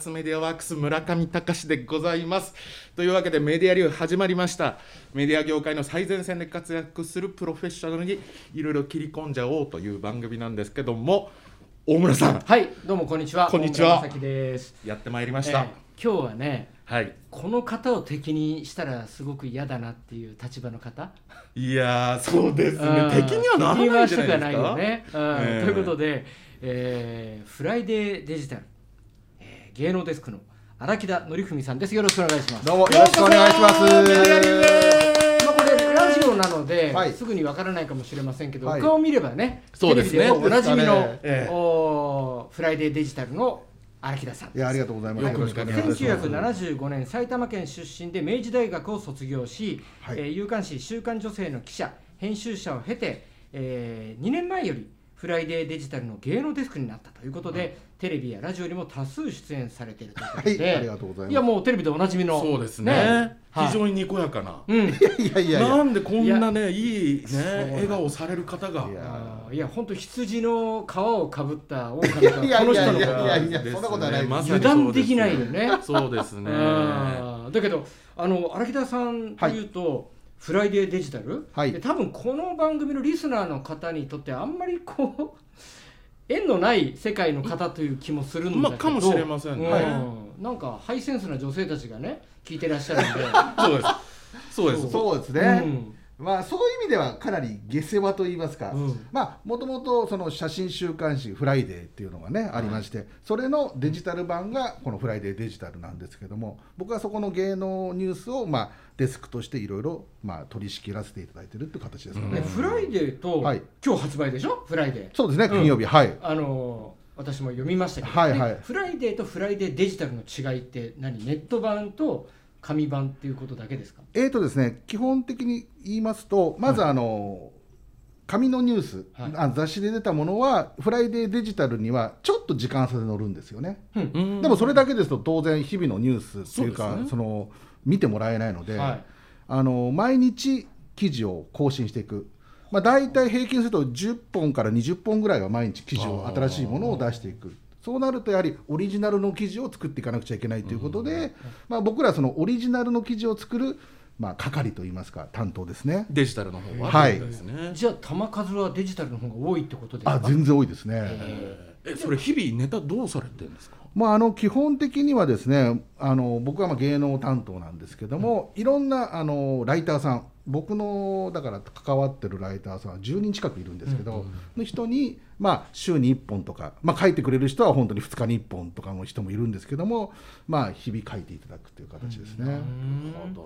ツメディアワークス村上隆でございます。というわけでメディア流始まりました。メディア業界の最前線で活躍するプロフェッショナルにいろいろ切り込んじゃおうという番組なんですけども大村さん。はい、どうもこんにちは。こんにちは。やってまいりました、えー今日はね、はい。この方を敵にしたらすごく嫌だなっていう立場の方？いやーそうですね。うん。敵にはならないんじゃないですか？ね。ということで、えーフライデー。デジタル、えー芸能デスクの荒木田範文さんです。よろしくお願いします。どうもよろしくお願いします。まあこれラジオなので、はいすぐにわからないかもしれませんけど、はいお顔を見ればね、そうですねテレビでおなじみの、ねええおーフライデーデジタルの荒木田さん。いやありがとうございます。よろしくお願いします。1975年埼玉県出身で明治大学を卒業し、はいえー週刊誌「週刊女性」の記者編集者を経て、え2年前よりフライデーデジタルの芸能デスクになったということで、テレビやラジオにも多数出演されているということで、はいありがとうございます。いやもうテレビでおなじみのそうですね。はい。非常ににこやかな、うん。いやいやいやなんでこんなねいいね笑顔される方が。いや本当羊の皮をかぶった狼がこの人のいやいやいやいやですねそんなことはない。ま油断できないよね。そうですね。だけどあの荒木田さんというと、フライデーデジタル、はい。で多分この番組のリスナーの方にとってあんまりこう 縁のない世界の方という気もするんだけど、まあかもしれませんね。うん。なんかハイセンスな女性たちがね聞いてらっしゃるんで。そうです。そうです。そう。ですね。まあそういう意味ではかなり下世話と言いますか。うん。まあもともとその写真週刊誌フライデーっていうのがねありまして、それのデジタル版がこのフライデーデジタルなんですけども、僕はそこの芸能ニュースをまあデスクとしていろいろまあ取り仕切らせていただいてるっていう形ですかうん。ね。ねフライデーと、はい。今日発売でしょ？フライデー。そうですね金曜日、はい。あの私も読みましたけど、はいはい。でフライデーとフライデーデジタルの違いって何？ネット版と紙版っていうことだけですか？えーとですね、基本的に言いますと、まずあの、紙のニュース、はい。あ雑誌で出たものは、フライデーデジタルにはちょっと時間差で載るんですよね。うん。でもそれだけですと、当然、日々のニュースっていうか、そね。その見てもらえないので、はい。あの毎日記事を更新していく。まあ、大体平均すると10本から20本ぐらいは毎日記事を新しいものを出していく。そうなるとやはりオリジナルの記事を作っていかなくちゃいけないということで、まあ、僕らそのオリジナルの記事を作る、まあ、係といいますか担当ですね。デジタルの方は？はい。とうことですね。じゃあ球数はデジタルの方が多いってことですか？あ全然多いですね、ええそれ日々ネタどうされてるんですか？まあ、あの基本的にはですねあの僕はまあ芸能担当なんですけども、いろんなあのライターさん僕のだから関わってるライターさんは10人近くいるんですけど、の人に、まあ、週に1本とか、まあ、書いてくれる人は本当に2日に1本とかの人もいるんですけども、まあ、日々書いていただくという形ですね。なるほ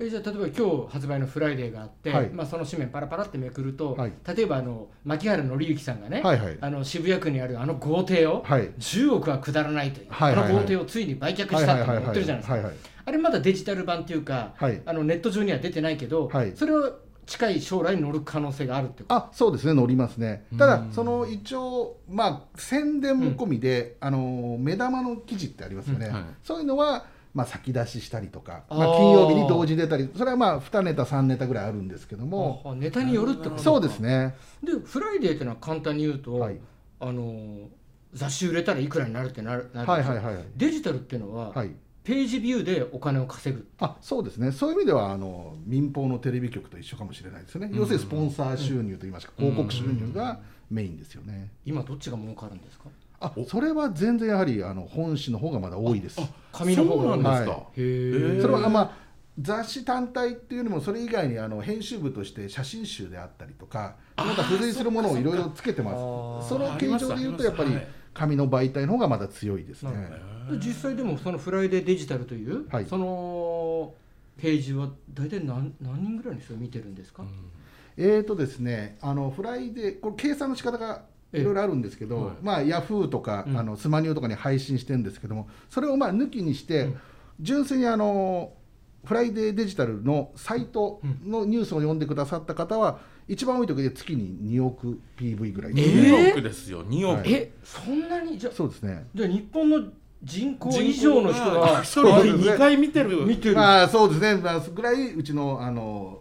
えじゃあ例えば今日発売のフライデーがあって、はい。まあ、その紙面パラパラってめくると、はい。例えばあの槇原敬之さんがね、はいはい。あの渋谷区にあるあの豪邸を、はい。10億はくだらないという、はいはいはい。あの豪邸をついに売却したって言ってるじゃないですか、あれまだデジタル版っていうか、はい。あのネット上には出てないけど、はい。それを近い将来に乗る可能性があるってこと。あそうですね。乗りますね。ただうんその一応まあ宣伝も込みで、あの目玉の記事ってありますよね、うん。はい。そういうのはまあ先出ししたりとかまあ、金曜日に同時に出たりそれはまあ2ネタ3ネタぐらいあるんですけども。あネタによるってことか。そうですね。でフライデーっていうのは簡単に言うと、はい。あの雑誌売れたらいくらになるってなるなるはいはいはいはい。デジタルっていうのは、はい。ページビューでお金を稼ぐ。あそうですね。そういう意味ではあの民放のテレビ局と一緒かもしれないですよね、要するにスポンサー収入といいますか、広告収入がメインですよね、今どっちが儲かるんですか？あそれは全然やはりあの本誌の方がまだ多いです。紙の方がそうなんですか、はへえそれはまあ雑誌単体っていうよりもそれ以外にあの編集部として写真集であったりとかその他付随するものをいろいろつけてます。その形状でいうとやっぱりはい紙の媒体の方がまだ強いですね。実際でもそのフライデーデジタルという、はい。そのページは大体何何人ぐらいの人が見てるんですか、えーとですねあのフライデーこれ計算の仕方がいろいろあるんですけど、ええはい。まあヤフーとか、うん。あのスマニューとかに配信してるんですけどもそれをまあ抜きにして、うん。純粋にあのフライデーデジタルのサイトのニュースを読んでくださった方は、一番多い時で月に2億 PV ぐらい。ですね、え。ー2億ですよ2億、はい。えそんなにじゃそうですね。じゃあ日本の人口以上の人が一人で2回見てる見てる、まあそうですね、まあ、ぐらいうちのあの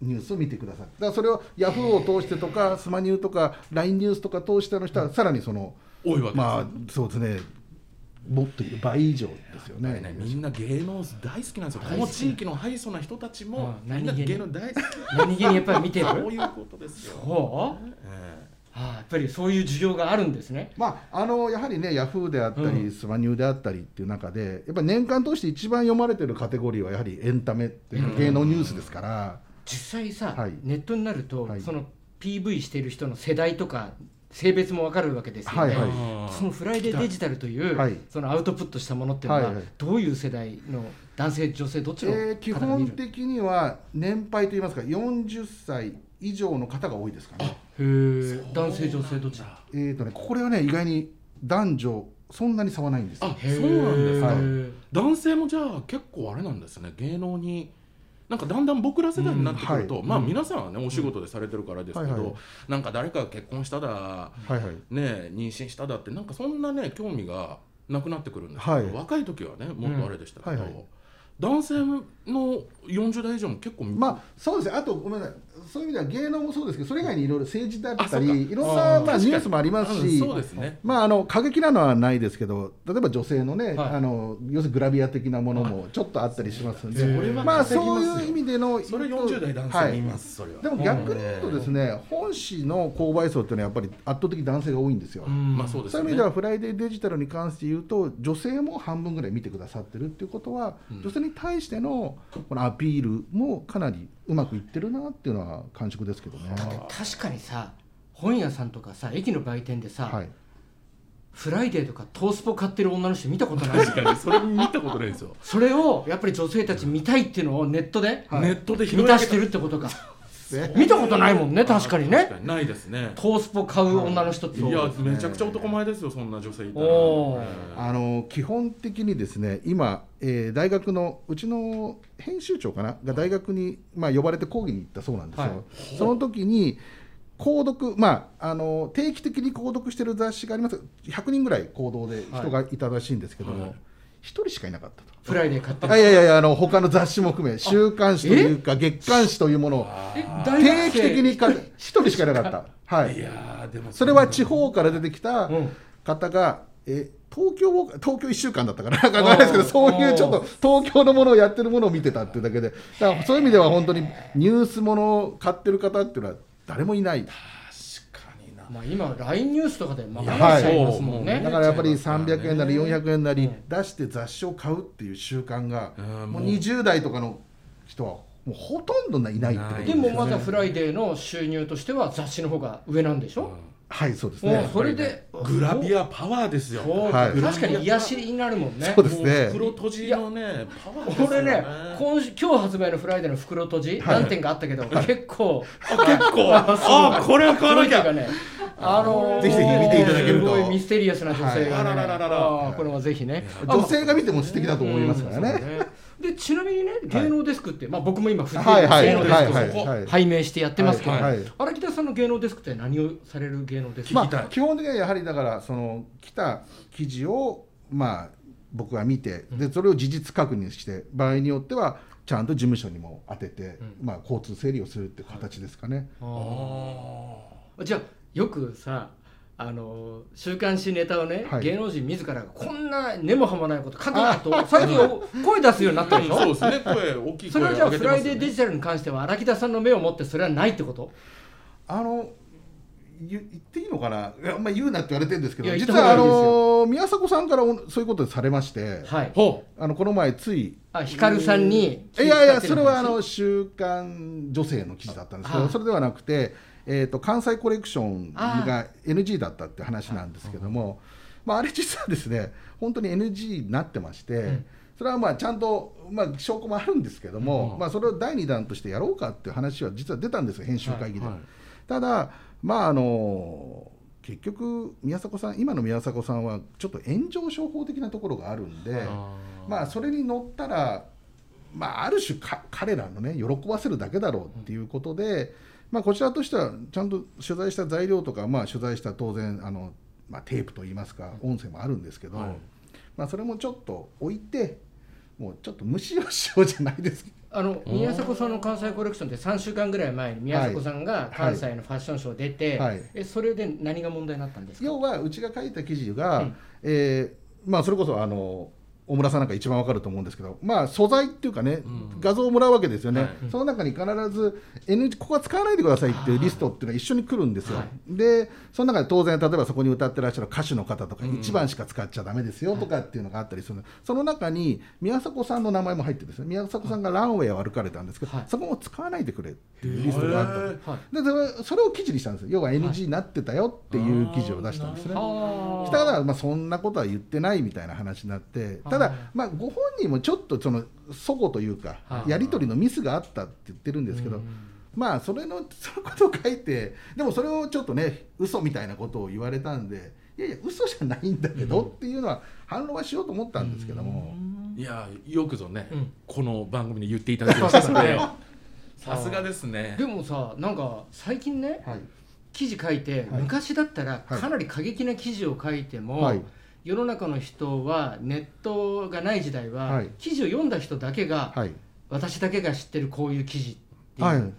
ニュースを見てください。だからそれをヤフーを通してとか、スマニューとか、LINE ニュースとか通しての人は、さらにその、多いわけまあそうですね、もっと倍以上ですよね。ねみんな芸能大好きなんですよ。この地域のハイソな人たちもうんみんな芸能大好き。何気にやっぱり見てる？そういうことですよ。そう？えああやっぱりそういう需要があるんですね。まあ、あのやはりねヤフーであったり、うん。スマニューであったりっていう中でやっぱり年間通して一番読まれてるカテゴリーはやはりエンタメっていうか芸能ニュースですから、実際さ、はい。ネットになると、はい。その PV してる人の世代とか性別も分かるわけですよね、はいはい。えそのフライデーデジタルという、はい。そのアウトプットしたものっていうのは、はいはい。どういう世代の男性女性どっちの方えー基本的には年配といいますか40歳以上の方が多いですかね。へえ男性女性どっちえーとねこれはね意外に男女そんなに差はないんですよ。あそうなんですか、はい男性もじゃあ結構あれなんですね。芸能になんかだんだん僕ら世代になってくると、うんはい。まあうん。皆さんはねお仕事でされてるからですけど、はいはい。なんか誰かが結婚しただはいはい。ね妊娠しただってなんかそんなね興味がなくなってくるんですけど、はい。若い時はねもっとあれでしたけど、うんはいはい。男性の40代以上も結構まあそうですね。あとごめんなさい。そういう意味では芸能もそうですけどそれ以外にいろいろ政治だったりいろんあなまあニュースもありますうんしそうですね。まああの過激なのはないですけど例えば女性のね、はい。あの要するにグラビア的なものもちょっとあったりしますんで、それはまあそういう意味でのそれ40代男性にいます、それは。でも逆に言うとですね、本誌の購買層っていうのはやっぱり圧倒的に男性が多いんですよ。うん。まあそうですよね。そういう意味ではフライデーデジタルに関して言うと女性も半分ぐらい見てくださってるっていうことは、うん。女性に対してのこのアピールもかなりうまくいってるなっていうのは感触ですけどね。確かにさ本屋さんとかさ駅の売店でさ、はい、フライデーとか東スポ買ってる女の人見たことない？確かにそれ見たことないですよ、それをやっぱり女性たち見たいっていうのをネットではい。ネットで満たしてるってことかね。見たことないもんね確かにね。確かにないですね。東スポ買う女の人って。いや、めちゃくちゃ男前ですよそんな女性いたら。あの基本的にですね今、えー大学のうちの編集長かな？が大学に、まあ、呼ばれて講義に行ったそうなんですよ。はい。その時に購読、まあ、あの定期的に購読してる雑誌があります。100人ぐらい講堂で人がいたらしいんですけども、はい。1人しかいなかったと。フライデー買ってあいやいやいやあの他の雑誌も含め週刊誌というか月刊誌というものを定期的に買って1人しかいなかった。はい。ーい。やーでもそれは地方から出てきたうん。方が、え東京を東京1週間だったかな、なんかないですけど、そういうちょっと東京のものをやってるものを見てたっていうだけで、だからそういう意味では本当にニュースものを買ってる方っていうのは誰もいない、まあ今 LINE ニュースとかでまいやかしちゃいますもんはいね。だからやっぱり300見えちゃいますからね円なり400円なりうん出して雑誌を買うっていう習慣が、うんもう20代とかの人はもうほとんどいないってことないでもまだフライデーの収入としては雑誌の方が上なんでしょ、はい、そうですね。それで。グラビアパワーですよ。確かに癒しになるもんね。そうですね。袋とじのねパワーですね。今週今日発売のフライデーの袋とじ、はい。何点かあったけど、結構。あ結構。あすごいあこれは買わなきゃ。あのーぜひぜひ見ていただけると。すごいミステリアスな女性がね、はいあらららら。これはぜひね。女性が見ても素敵だと思いますからね。でちなみにね芸能デスクって、まあ、僕も今フジテレビはいはい芸能デスクをはいはいはい。拝命してやってますけど、はいはい荒木田さんの芸能デスクって何をされる芸能デスク、まあ、基本的にはやはりだからその来た記事をまあ僕が見てでそれを事実確認して場合によってはちゃんと事務所にも当てて、うん。まあ、交通整理をするっていう形ですかね。ああー。じゃあよくさあの週刊誌ネタをね、はい。芸能人自らがこんな根も葉もないこと書くなと最近お声出すようになったでしょ？そうですね。声大きいそれ声はじゃあフライデーデジタルに関しては荒木田さんの目を持ってそれはないってこと？あの言言っていいのかな？いや、まあ、言うなって言われてるんですけど実はあの宮迫さんからおそういうことされましてはい。ほあのこの前ついあ光さんにいやいや気それはあの週刊女性の記事だったんですけあどそれではなくて、えー、と関西コレクションが NG だったって話なんですけどもまあ、あれ実はですね本当に NG になってまして、ん。それはまあちゃんと、まあ、証拠もあるんですけども、うんまあ、それを第2弾としてやろうかっていう話は実は出たんですよ編集会議で。はいはい。ただまああの結局宮迫さん今の宮迫さんはちょっと炎上商法的なところがあるんで。まあそれに乗ったら、まあ、ある種か彼らのね喜ばせるだけだろうっていうことで、まあ、こちらとしてはちゃんと取材した材料とか、まあ、取材した当然あの、まあ、テープといいますか音声もあるんですけど、はい。まあ、それもちょっと置いてもうちょっと無視をしようじゃないです。あの宮迫さんの関西コレクションって3週間ぐらい前に宮迫さんが関西のファッションショー出て、はい。えそれで何が問題になったんですか？要はうちが書いた記事が、うん。えーまあそれこそあの大村さんなんか一番わかると思うんですけど、まあ、素材っていうかね、ん。画像をもらうわけですよね、はい。その中に必ず NG ここは使わないでくださいっていうリストっていうのが一緒に来るんですよ、はい。でその中で当然例えばそこに歌ってらっしゃる歌手の方とかうん。1番しか使っちゃだめですよとかっていうのがあったりする、その中に宮迫さんの名前も入ってるんですね宮迫さんがランウェイを歩かれたんですけど、はい。そこも使わないでくれっていうリストがあったの。へー。はい。でそれを記事にしたんですよ。要は NG になってたよっていう記事を出したんですね。はしたからまあそんなことは言ってないみたいな話になってただあーまあご本人もちょっとその齟齬というかはいやり取りのミスがあったって言ってるんですけどうん。まあそれの そのことを書いてでもそれをちょっとね嘘みたいなことを言われたんでいやいや嘘じゃないんだけどっていうのは反論はしようと思ったんですけども。いやよくぞね、うん。この番組で言っていただきました。ね。さすがですね。でもさなんか最近ねはい。記事書いて、はい。昔だったらはい。かなり過激な記事を書いても、はい世の中の人はネットがない時代は、はい。記事を読んだ人だけが、はい。私だけが知ってるこういう記事っていう、はい。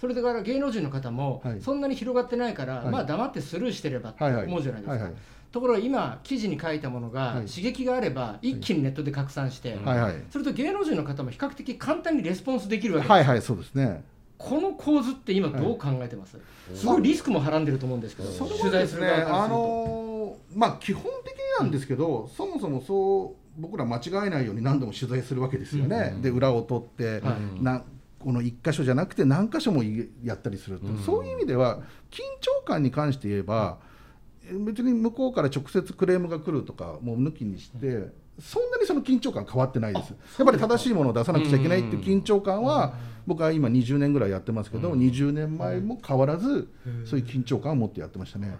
それだから芸能人の方も、はい。そんなに広がってないから、はい。まあ黙ってスルーしてればって思うじゃないですか、ところが今記事に書いたものが、はい。刺激があれば一気にネットで拡散して、はいはい。それと芸能人の方も比較的簡単にレスポンスできるわけです、はいはいそうですねこの構図って今どう考えてます、すごいリスクもはらんでると思うんですけど、それは取材ですすね、あのーまあ基本的になんですけど、そもそもそう僕ら間違えないように何度も取材するわけですよね、うんで裏を取って、はい。なこの1箇所じゃなくて何箇所もいやったりするう。ん。そういう意味では緊張感に関して言えばえ別に向こうから直接クレームが来るとかもう抜きにしてそんなにその緊張感変わってないです。やっぱり正しいものを出さなくちゃいけないっていう緊張感は僕は今20年ぐらいやってますけど、うん。20年前も変わらずそういう緊張感を持ってやってましたね。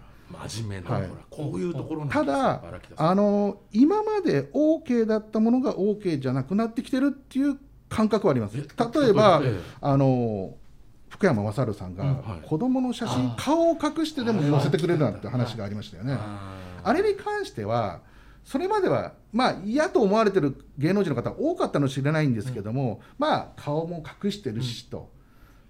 真面目な、はい。こういうところただあの今まで OK だったものが OK じゃなくなってきてるっていう感覚はあります。え例えばええ。あの福山雅治さんが子供の写真、顔を隠してでも載せてくれるなんて話がありましたよね、あれに関してはそれまではまあ嫌と思われてる芸能人の方多かったのかもしれないんですけども、まあ顔も隠してるしと、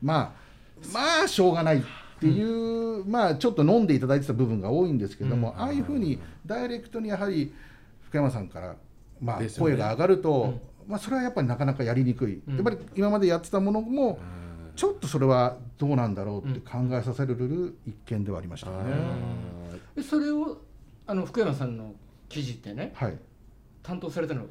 まあまあしょうがないっていう、まあちょっと飲んでいただいてた部分が多いんですけども、うん。ああいうふうにダイレクトにやはり福山さんから、まあ、声が上がると、まあ、それはやっぱりなかなかやりにくい、うん。やっぱり今までやってたものもうん。ちょっとそれはどうなんだろうって考えさせる一件ではありましたよね。でそれをあの福山さんの記事ってねはい。担当されたの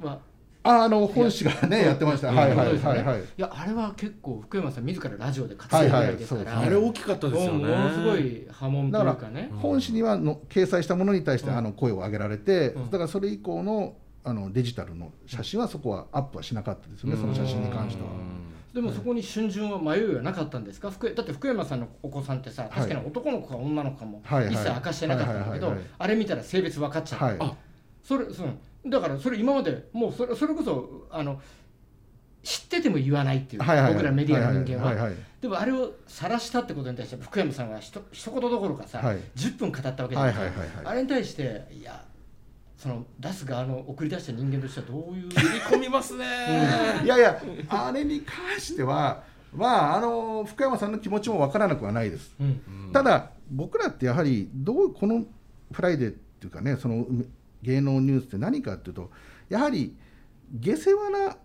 はああの本誌がねやってました。うんはいはいはいはい。いやあれは結構福山さん自らラジオで活躍ぐらいですから、はいはいあれ大きかったですよね。ものすごい波紋というかね。うん。本誌にはの掲載したものに対してうん。あの声を上げられて、うん。だからそれ以降のあのデジタルの写真はそこはアップはしなかったですよね、その写真に関しては。でもそこに春巡は迷いはなかったんですか？福だって福山さんのお子さんってさ確かに男の子か女の子かも一切明かしてなかったんだけどあれ見たら性別分かっちゃっあそれそうだからそれ今までもうそれそれこそあの知ってても言わないっていう、僕らメディアの人間は,、でもあれを晒したってことに対して福山さんはひと一言どころかさ、はい。10分語ったわけじゃないですか、あれに対していやその出す側の送り出した人間としてはどういう切り込みますね、いやいや、あれに関しては、まあ、あの福山さんの気持ちも分からなくはないです。うん。うんただ、僕らってやはりどう、このフライデーっていうかね、その芸能ニュースって何かっていうと、やはり下世話な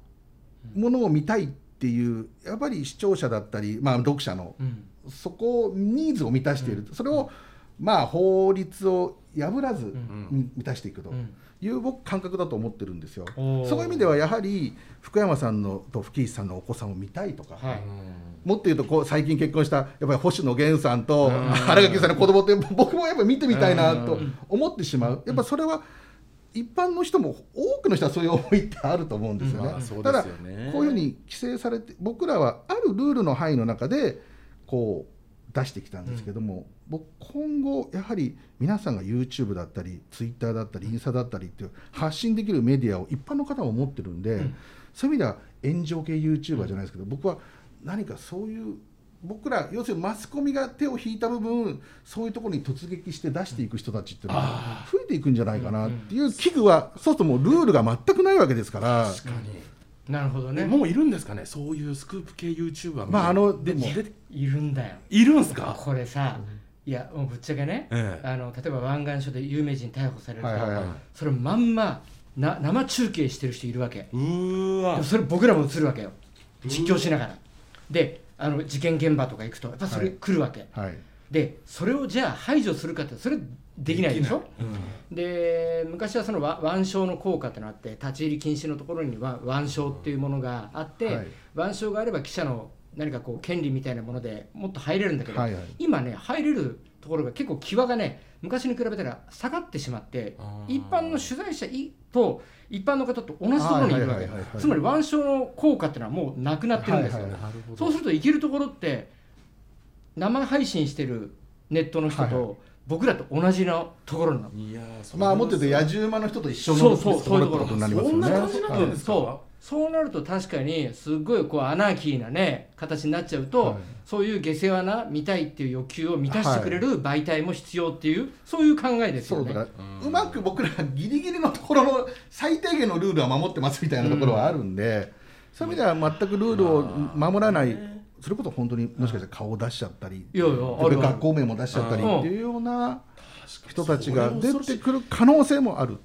ものを見たいっていう、やっぱり視聴者だったり、まあ、読者の、うん。そこをニーズを満たしている、それを、まあ、法律を破らず満たしていくとうん。いう僕感覚だと思ってるんですよ。そういう意味ではやはり福山さんのと吹石さんのお子さんを見たいとか、はい。もっと言うとこう最近結婚したやっぱり星野源さんとうん。新垣さんの子供って僕もやっぱり見てみたいなとうん。思ってしまう。やっぱそれは一般の人も多くの人はそういう思いってあると思うんですよね。うただこういうふうに規制されて僕らはあるルールの範囲の中でこう出してきたんですけども、僕今後やはり皆さんが YouTube だったり Twitter だったりインスタだったりっていう発信できるメディアを一般の方も持ってるんで、ん。そういう意味では炎上系 YouTuber じゃないですけど、僕は何かそういう僕ら要するにマスコミが手を引いた部分そういうところに突撃して出していく人たちっていうのは増えていくんじゃないかなっていう危惧はそうするともうルールが全くないわけですから。確かに、なるほどね。もういるんですかねそういうスクープ系 YouTuber まああのでも。出ているんだよ。いるんすか？これさ、いいやもうぶっちゃけね、ええ。あの例えば湾岸署で有名人逮捕されると、はいはいはい。それまんまな生中継してる人いるわけ。うーわ。それ僕らも映るわけよ。実況しながら。であの事件現場とか行くとやっぱそれはい来るわけ、はい。でそれをじゃあ排除するかってそれできないでしょ？うん。で昔はそのわ腕章の効果ってのがあって立ち入り禁止のところには腕章っていうものがあって、はい。腕章があれば記者の何かこう権利みたいなものでもっと入れるんだけど、はいはい。今ね入れるところが結構際がね昔に比べたら下がってしまって一般の取材者いと一般の方と同じところにいるわけ。つまり腕章の効果っていうのはもうなくなってるんですよ、はいはいそうすると行けるところって生配信してるネットの人はいはと僕らと同じのところなの。いまあもっと言うと野獣馬の人と一緒のそうそうところってことになりますよね。そんな感じになんですか？そうそうなると確かにすごいこうアナーキーなね形になっちゃうと、はい。そういう下世話な見たいっていう欲求を満たしてくれる媒体も必要っていう、そういう考えですよね。そうだからうん。うまく僕らギリギリのところの最低限のルールは守ってますみたいなところはあるんで、そういう意味では全くルールを守らないそれこそ本当にもしかしたら顔を出しちゃったりいやいや学校名も出しちゃったりうんっていうような人たちが出てくる可能性もある。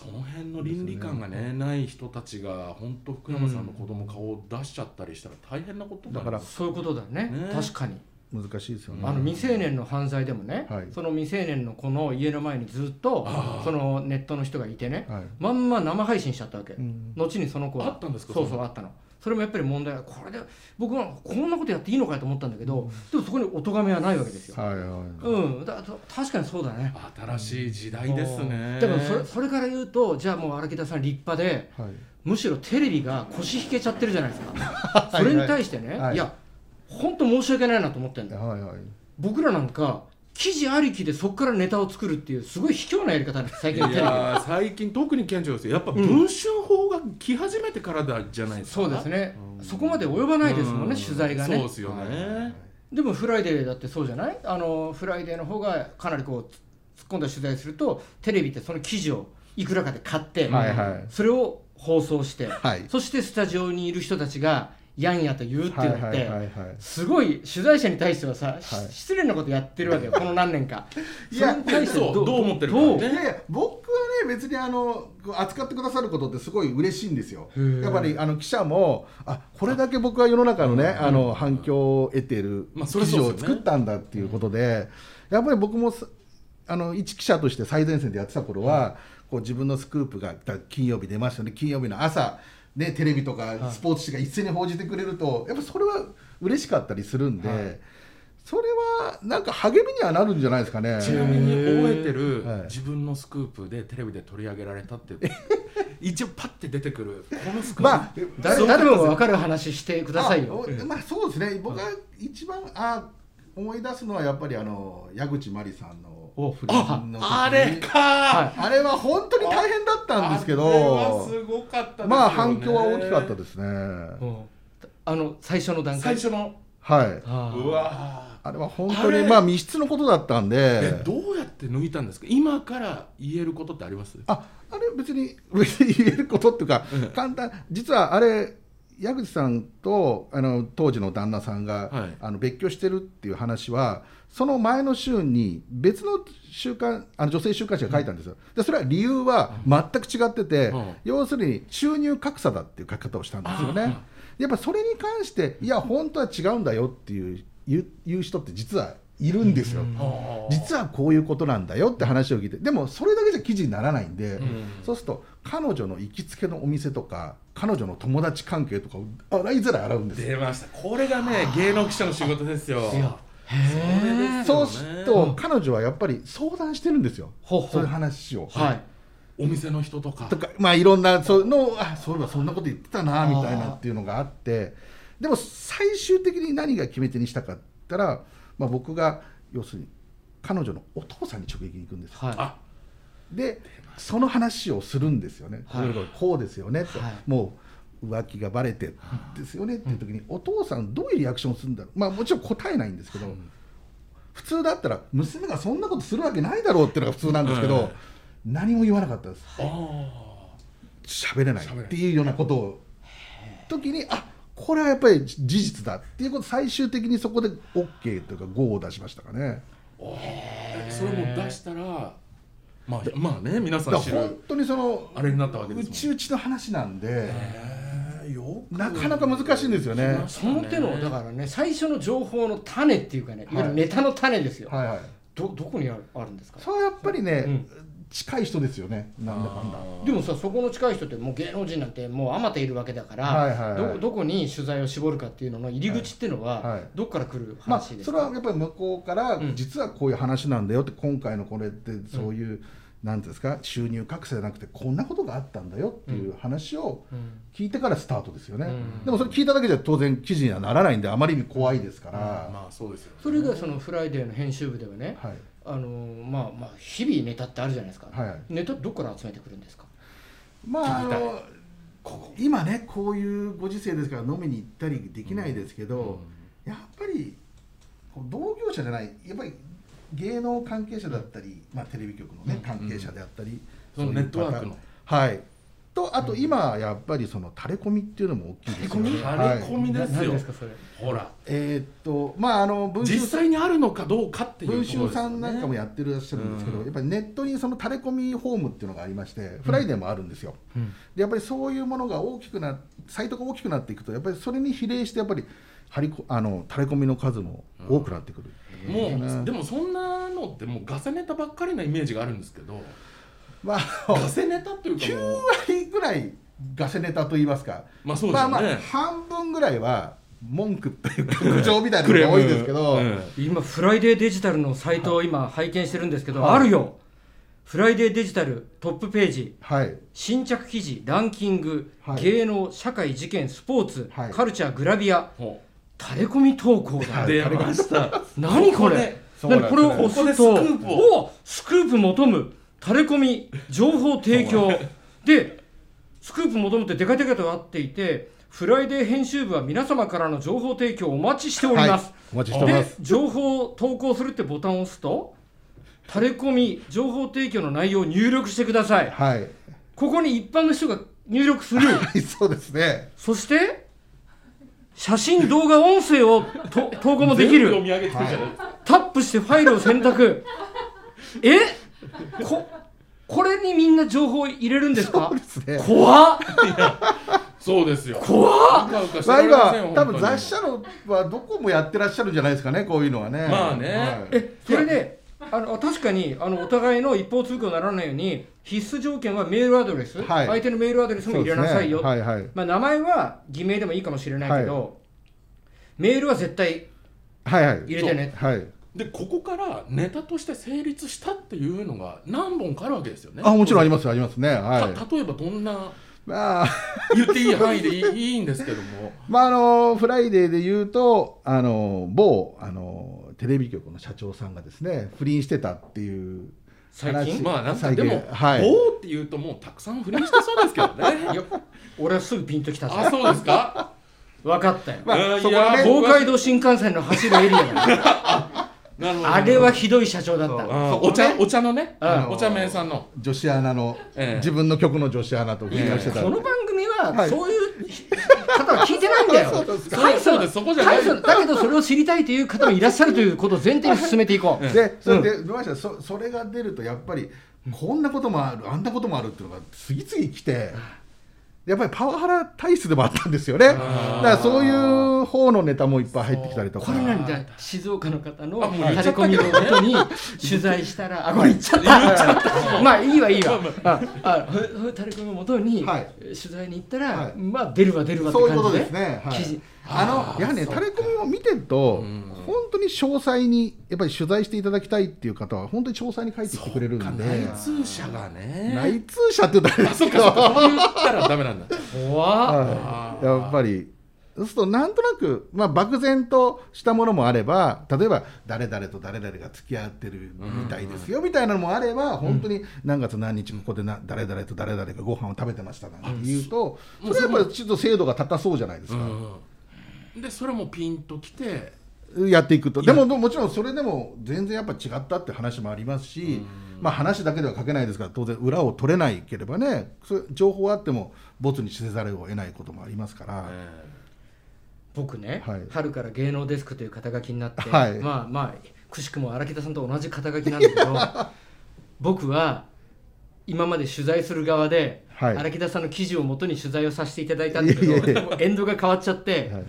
かその辺の倫理観がねない人たちが本当福山さんの子供顔を出しちゃったりしたら大変なことだからそういうことだね。ね。確かに。難しいですよね。あの未成年の犯罪でもね、はい。その未成年の子の家の前にずっとそのネットの人がいてね、はい。まんま生配信しちゃったわけ、うん。後にその子は。あったんですか？そうそうあったのそれもやっぱり問題はこれで僕はこんなことやっていいのかと思ったんだけど、でもそこにお咎めはないわけですよ、はいはいうん。だだ確かにそうだね。新しい時代ですね。でもそれそれから言うとじゃあもう荒木田さん立派ではい。むしろテレビが腰引けちゃってるじゃないですか。それに対してね、はい。い、や本当申し訳ないなと思ってんだよ。はいはい。僕らなんか記事ありきでそこからネタを作るっていうすごい卑怯なやり方なんです最近のいテレビ。最近特に顕著ですよ。やっぱ文春砲が来始めてからだじゃないですか。そうですね、うん。そこまで及ばないですもんね、うん。取材がね。そうですよね。でもフライデーだってそうじゃない？あのフライデーの方がかなりこう突っ込んだ取材するとテレビってその記事をいくらかで買って、はいはい。それを放送して、はい。そしてスタジオにいる人たちがやんやと言うっていうのって、すごい取材者に対してはさ、しはい。失礼なことやってるわけよ この何年か。いやそうどう思ってるか。ねいやいや僕はね別にあの扱ってくださることってすごい嬉しいんですよ。やっぱりあの記者もあこれだけ僕は世の中のねあの反響を得てるまあ記事を作ったんだっていうことでやっぱり僕もすあの一記者として最前線でやってた頃はこう自分のスクープが金曜日出ましたね。金曜日の朝ね、テレビとかスポーツ紙が一斉に報じてくれるとやっぱそれは嬉しかったりするんで、はい。それはなんか励みにはなるんじゃないですかね。ちなみに覚えてるはい。自分のスクープでテレビで取り上げられたって 一応パッて出てくるこのスクープ。まあ誰誰もが分かる話してくださいよ。まあそうですね。僕が一番あ思い出すのはやっぱりあの矢口真理さんのお不倫のあれか。はあれは本当に大変だったんですけあれはどすごかったですよね。まあ反響は大きかったですね。うん。あの最初の段階。最初の。はい。うわ。あれは本当にまあ密室のことだったんで。どうやって抜いたんですか？今から言えることってあります？ああれ別に別に 言えることっていうかうん。簡単。実はあれ矢口さんとあの当時の旦那さんが、はい。あの別居してるっていう話はその前の週に別の週刊あの女性週刊誌が書いたんですよ、でそれは理由は全く違ってて、うん。要するに収入格差だっていう書き方をしたんですよね。あ。やっぱそれに関していや本当は違うんだよっていう言う言う人って実はいるんですよ。実はこういうことなんだよって話を聞いて。でもそれだけじゃ記事にならないんで、ん。そうすると彼女の行きつけのお店とか彼女の友達関係とかを洗いざらい洗うんですよ。出ました。これがね芸能記者の仕事ですよそうすると彼女はやっぱり相談してるんですよ。そういう話を。はい。お店の人とか。とかまあいろんなそうのをあそういえばそんなこと言ってたなみたいなっていうのがあって。でも最終的に何が決め手にしたかって言ったら、まあ、僕が要するに彼女のお父さんに直撃に行くんです。よはい。あ。でその話をするんですよね、はい。こうですよねと、はい。もう浮気がバレてですよねっていう時に、お父さんどういうリアクションをするんだろう。まあもちろん答えないんですけど、普通だったら娘がそんなことするわけないだろうっていうのが普通なんですけど、はい何も言わなかったです。あ喋れないっていうようなことを時にあこれはやっぱり事実だっていうこと最終的にそこで OK というか GO を出しましたかね。えそれも出したらまあまあね皆さん知る当にそのあれになったわけですもんうちうちの話なんでなかなか難しいんですよね。その手のだからね最初の情報の種っていうかねい。わゆるネタの種ですよ、はいはい。どどこにあるあるんですか？それはやっぱりね、うん。近い人ですよね。なんだかんだ。でもさそこの近い人ってもう芸能人なんてもうあまたいるわけだから、はいはいはい。どどこに取材を絞るかっていうのの入り口っていうのは、はい。はいどっから来るまあ、話ですか、それはやっぱり向こうからうん。実はこういう話なんだよって今回のこれってそういう、なんていうんですか収入格差じゃなくてこんなことがあったんだよっていう話をうん。聞いてからスタートですよね、うん。でもそれ聞いただけじゃ当然記事にはならないんであまりに怖いですから、まあそうですよね。それがその「フライデー」の編集部ではね、はい。あのまあまあ日々ネタってあるじゃないですか、はい。ネタどっから集めてくるんですか？まあ今ねこういうご時世ですから飲みに行ったりできないですけど、やっぱりこう同業者じゃないやっぱり芸能関係者だったり、まあ、テレビ局の、ねうん。関係者であったり、そのネットワークの。はい。とあと今やっぱりその垂れ込みっていうのも大きいですよね。垂れ込みですよ。ほら。えーっとまああの文春実際にあるのかどうかっていう文春さんなんかもやってるらっしゃるんですけど、うん。やっぱりネットにその垂れ込みフォームっていうのがありまして、フライデーもあるんですよ。でやっぱりそういうものが大きくなサイトが大きくなっていくとやっぱりそれに比例してやっぱり張りこあの垂れ込みの数も多くなってくる、もうでもそんなのってもうガセネタばっかりなイメージがあるんですけど。まあガセネタっていうか9もう。割ぐらいガセネタと言いますか。まあそうですよね、まあまあ半分ぐらいは文句というか 苦情みたいなのが多いんですけど、うん。今フライデーデジタルのサイトを今拝見してるんですけど、あるよ。フライデーデジタルトップページ。はい。新着記事ランキング、はい。芸能社会事件スポーツ、はい。カルチャーグラビア。ほ垂れ込み投稿だ、出ました。何これ？そうなんですね。何これを押すとここでスクープを。おスクープ求む。垂れ込み情報提供。でスクープ求むってデカデカとあっていてフライデー編集部は皆様からの情報提供をお待ちしております、はいお待ちしております。で情報を投稿するってボタンを押すと垂れ込み情報提供の内容を入力してください。はい。ここに一般の人が入力する。はいそうですね。そして写真動画音声をと投稿もできる。タップしてファイルを選択。え？ここれにみんな情報入れるんですか？そうですね。怖っ。そうですよ。怖っ。まあ今多分雑誌社のはどこもやってらっしゃるんじゃないですかねこういうのはね。まあね。はいえそれであの確かにあのお互いの一方通行にならないように必須条件はメールアドレス、はい。相手のメールアドレスも入れなさいよ、ね。はいはい。まあ、名前は偽名でもいいかもしれないけど、メールは絶対はいはい。入れてねはい。でここからネタとして成立したっていうのが何本かあるわけですよね。あもちろんありますありますね。はい。た例えばどんなまあ。言っていい範囲でいいいいんですけども。まああのフライデーで言うとあの某あのテレビ局の社長さんがですね不倫してたっていう最近？話。まあなんかでも「はい。某」って言うともうたくさん不倫してそうですけどね。いや俺はすぐピンときたあそうですか？分かったよ。まあね東海道新幹線の走るエリアだ あれはひどい社長だった。お茶お茶のね？うん。お茶名さんの。女子アナの、ええ。自分の曲の女子アナと不倫をしてた、この番組ははい。そういう方は聞いてないんだよ。そうですか。そうそうですそこじゃない。だけどそれを知りたいという方もいらっしゃるということを前提に進めていこう。でそれで、どうました？そそれが出るとやっぱりこんなこともあるあんなこともあるっていうのが次々来てやっぱりパワハラ体質でもあったんですよね。だからそういう方のネタもいっぱい入ってきたりとか。これなんだ静岡の方のあもう言っちゃった垂れ込みをもとに取材したらあこれ言っちゃった。まあいいわいいわ。ああ。ふふ垂れ込みをもとにはい。取材に行ったら、はい。まあ出るわ出るわってそういうこと感じでですね、はいあのやはりねそう垂れ込みを見てるとうん。本当に詳細にやっぱり取材していただきたいっていう方は本当に詳細に書いてきてくれるんで。内通者がね。内通者って言ったらそう言ったらダメなんだ。怖っ。はい。やっぱり。そうするとなんとなく、まあ、漠然としたものもあれば例えば誰々と誰々が付き合ってるみたいですよみたいなのもあれば本当に何月何日ここでな誰々と誰々がご飯を食べてましたなんて言うとそれはやっぱりちょっと精度が高そうじゃないですか。うんでそれもピンときてやっていくと。でももちろんそれでも全然やっぱ違ったって話もありますし、まあ、話だけでは書けないですから当然裏を取れないければね情報あってもボツにせざるを得ないこともありますから、僕ね、はい。春から芸能デスクという肩書きになって、はい。まあまあくしくも荒木田さんと同じ肩書きなんだけど 僕は今まで取材する側で、はい。荒木田さんの記事をもとに取材をさせていただいたんだけどエンドが変わっちゃって、はい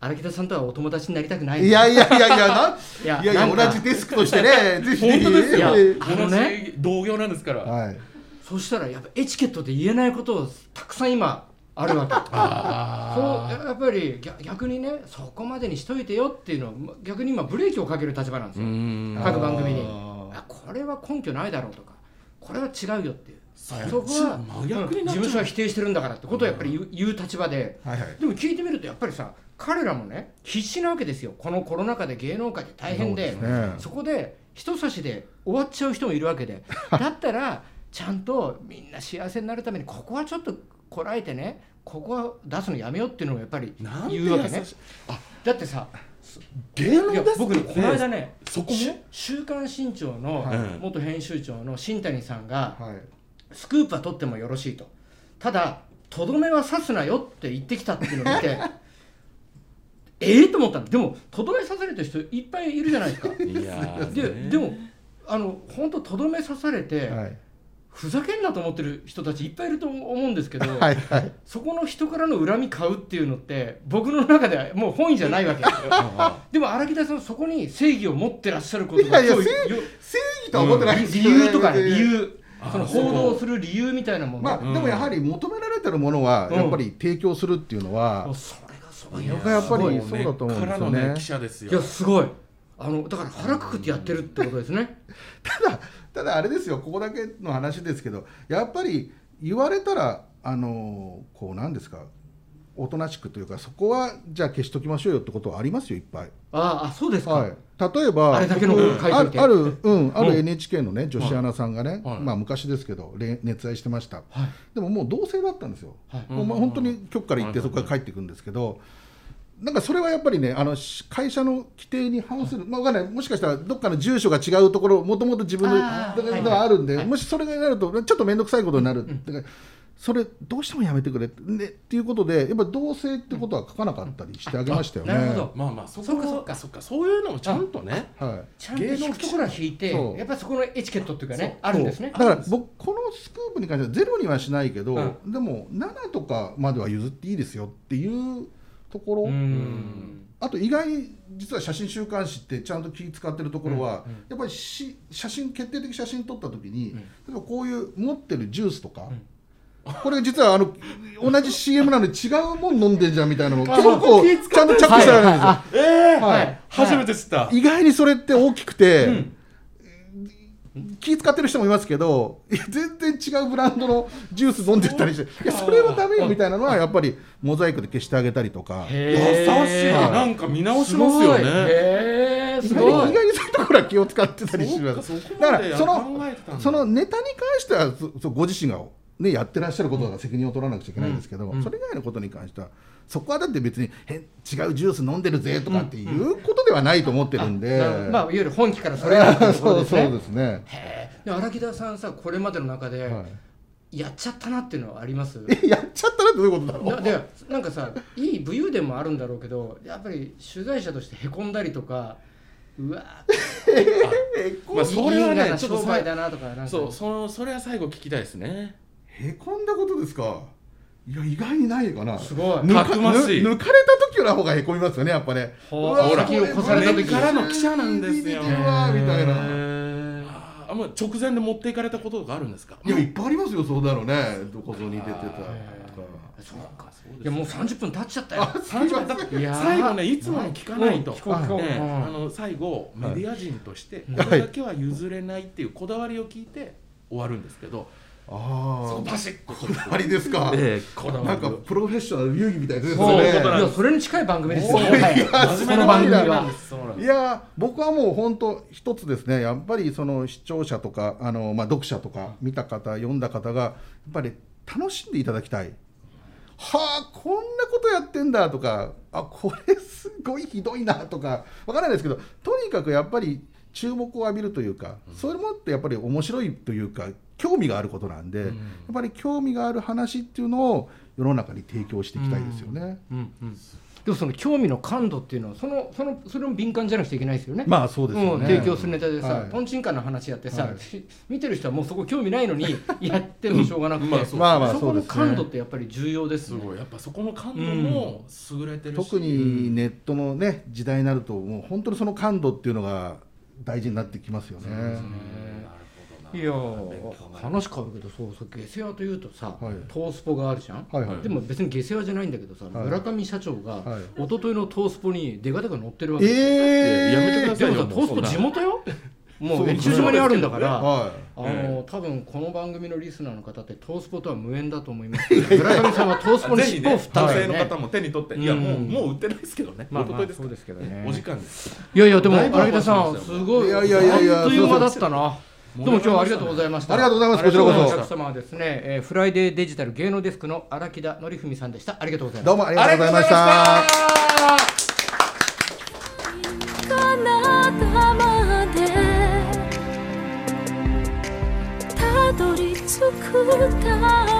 荒木田さんとはお友達になりたくないいやいやいやいやな いやいや同じデスクとしてね ぜひ。本当ですよ。同じ同業なんですから、はい。そしたらやっぱエチケットで言えないことをたくさん今あるわけ。あそうやっぱり逆逆にねそこまでにしといてよっていうのを逆に今ブレーキをかける立場なんですうよ、ん。各番組に。あこれは根拠ないだろうとかこれは違うよって。いうそそこは事務所は否定してるんだからってことをやっぱり言う言う立場で。はいはい。でも聞いてみるとやっぱりさ彼らもね必死なわけですよ。このコロナ禍で芸能界で大変でね。そこで人差しで終わっちゃう人もいるわけで。だったらちゃんとみんな幸せになるためにここはちょっとこらえてねここは出すのやめようっていうのをやっぱり言うわけね。だってさ芸能です僕ねこの間ねそこも？し週刊新潮のはい。元編集長の新谷さんがはい。スクープは取ってもよろしいと。ただとどめは刺すなよって言ってきたっていうのを見て ええと思ったの。でもとどめ刺されてる人いっぱいいるじゃないですか。いやーでね。でもあの本当とどめ刺されて、はい。ふざけんなと思ってる人たちいっぱいいると思うんですけど、はいはい。そこの人からの恨み買うっていうのって僕の中ではもう本意じゃないわけですよ。でも荒木田さんそこに正義を持ってらっしゃることがいやいや正正義とは思ってない。です理由とかね理由あその報道をする理由みたいなもの、まあ、でもやはり求められてるものはうん。やっぱり提供するっていうのは、それややっぱりもそうだと思うんですよね。根っからのね記者ですよ。いやすごい。あのだから腹くくってやってるってことですね。ただただあれですよ。ここだけの話ですけどやっぱり言われたらあのこうなんですかおとなしくというかそこはじゃあ消しときましょうよってことはありますよいっぱい。ああそうですか、はい、例えばあれだけのこと書いといてあある、うん、あうん。る NHK のね女子アナさんがね、はい。まあ、昔ですけどれ熱愛してました。はい。でももう同性だったんですよ、はい。もうまあ本当に局から行ってそこから帰ってくるんですけど、なんかそれはやっぱりねあのし会社の規定に反する、まあ、わかんない。もしかしたらどっかの住所が違うところもともと自分のあーだのがあるんで、はいもしそれがなるとちょっと面倒くさいことになる、だからそれどうしてもやめてくれって,、ね、っていうことでやっぱ同性ってことは書かなかったりしてあげましたよね。あなるほど。まあまあそこそうかそうかそっか。そういうのもちゃんとねはい。ちゃんと引くところは引いてやっぱりそこのエチケットっていうかねあるんですね。だから僕このスクープに関してはゼロにはしないけど、うでも7とかまでは譲っていいですよっていうところ、うーん。あと意外に実は写真週刊誌ってちゃんと気使ってるところは、うん。うんやっぱりし写真決定的写真撮った時に、うん。例えばこういう持ってるジュースとか、これ実はあの同じ CM なのに違うもん飲んでんじゃんみたいなの。を結構ちゃんと着地してあるんですよ。あええはい。初めて知った。意外にそれって大きくて、うん。気使ってる人もいますけどいや全然違うブランドのジュース飲んでたりしていやそれはダメよみたいなのはやっぱりモザイクで消してあげたりとか。優へしい。ーなんか見直しますよね。へえす意外ごいに意外にそういうところは気を使ってたりします。だからそのそのネタに関してはそそご自身が、ね、やってらっしゃることだから責任を取らなくちゃいけないんですけど、うん。それ以外のことに関してはそこはだって別にへん違うジュース飲んでるぜとかっていうことではないと思ってるんで、なるほどまあいわゆる本気からそれないというところそうそうですね。ですね。へえで荒木田さんさこれまでの中ではい。やっちゃったなっていうのはあります？え やっちゃったらってどういうことだろう。なでなんかさいい武勇伝もあるんだろうけどやっぱり取材者としてへこんだりとかうわえこまあそれはねちょっとさ商売だなとかなんか。そうそのそれは最後聞きたいですねへこんだことですか？いや意外にないかな。すごい。抜か抜抜かれた時の方がへこみますよねやっぱね。ほう。ほら先を越された時。からの記者なんですようわみたいな。あもう直前で持っていかれたこととかあるんですか？いやいっぱいありますよそうだろうね。どこぞに出てたそうか。いやもう30分経っちゃったよ。30分だっていやー。最後ねいつもの聞かないと、ねうん。あの最後メディア人としてはい。これだけは譲れないっていうこだわりを聞いて終わるんですけど、ああバシッとこだわりですかええ。こだわりなんかプロフェッショナル流儀みたいですね。いう。ことなんですいやそれに近い番組ですよ。はいやこの番組はそうなんです。いや僕はもう本当一つですね。やっぱりその視聴者とかあの、まあ、読者とか見た方読んだ方がやっぱり楽しんでいただきたい。はあこんなことやってんだとかあこれすごいひどいなとかわからないですけどとにかくやっぱり注目を浴びるというか、それもってやっぱり面白いというか興味があることなんで、やっぱり興味がある話っていうのを世の中に提供していきたいですよね。うん。うん。でもその興味の感度っていうのはそのそのそれも敏感じゃなくちゃいけないですよね。まあそうですようん、ね、提供するネタでさ、はい。トンチンカンの話やってさ、はい。し見てる人はもうそこ興味ないのに やってもしょうがなくて、まあまあまあそこのそうですね感度ってやっぱり重要ですね。すごい。やっぱそこの感度も優れてるし、特にネットのね時代になるともう本当にその感度っていうのが大事になってきますよね。なるほどないや話変わるけどそうそう下世話というとさ、はい。トースポがあるじゃん、はいはい。でも別に下世話じゃないんだけどさ、はい村上社長が、はい。一昨日のトースポに出方が乗ってるわけ、えやめてくださいよでもさトースポ地元よ？もそうう越中島にあるんだから、はあの多分この番組のリスナーの方ってトースポとは無縁だと思います。けど村上さんはトースポに尻尾を振ったんね。性の方も手に取って、いやもううん。もう売ってないですけどね、まあまあそうですけどね。お時間ですいやいやでも荒木田さんすごいいやいやいやいやあっという間だったな。どうも今日はありがとうございました。ありがとうございますこちらこそ。お客様はですね、えーフライデーデジタル芸能デスクの荒木田則文さんでした。ありがとうございますどうもありがとうございましあ着く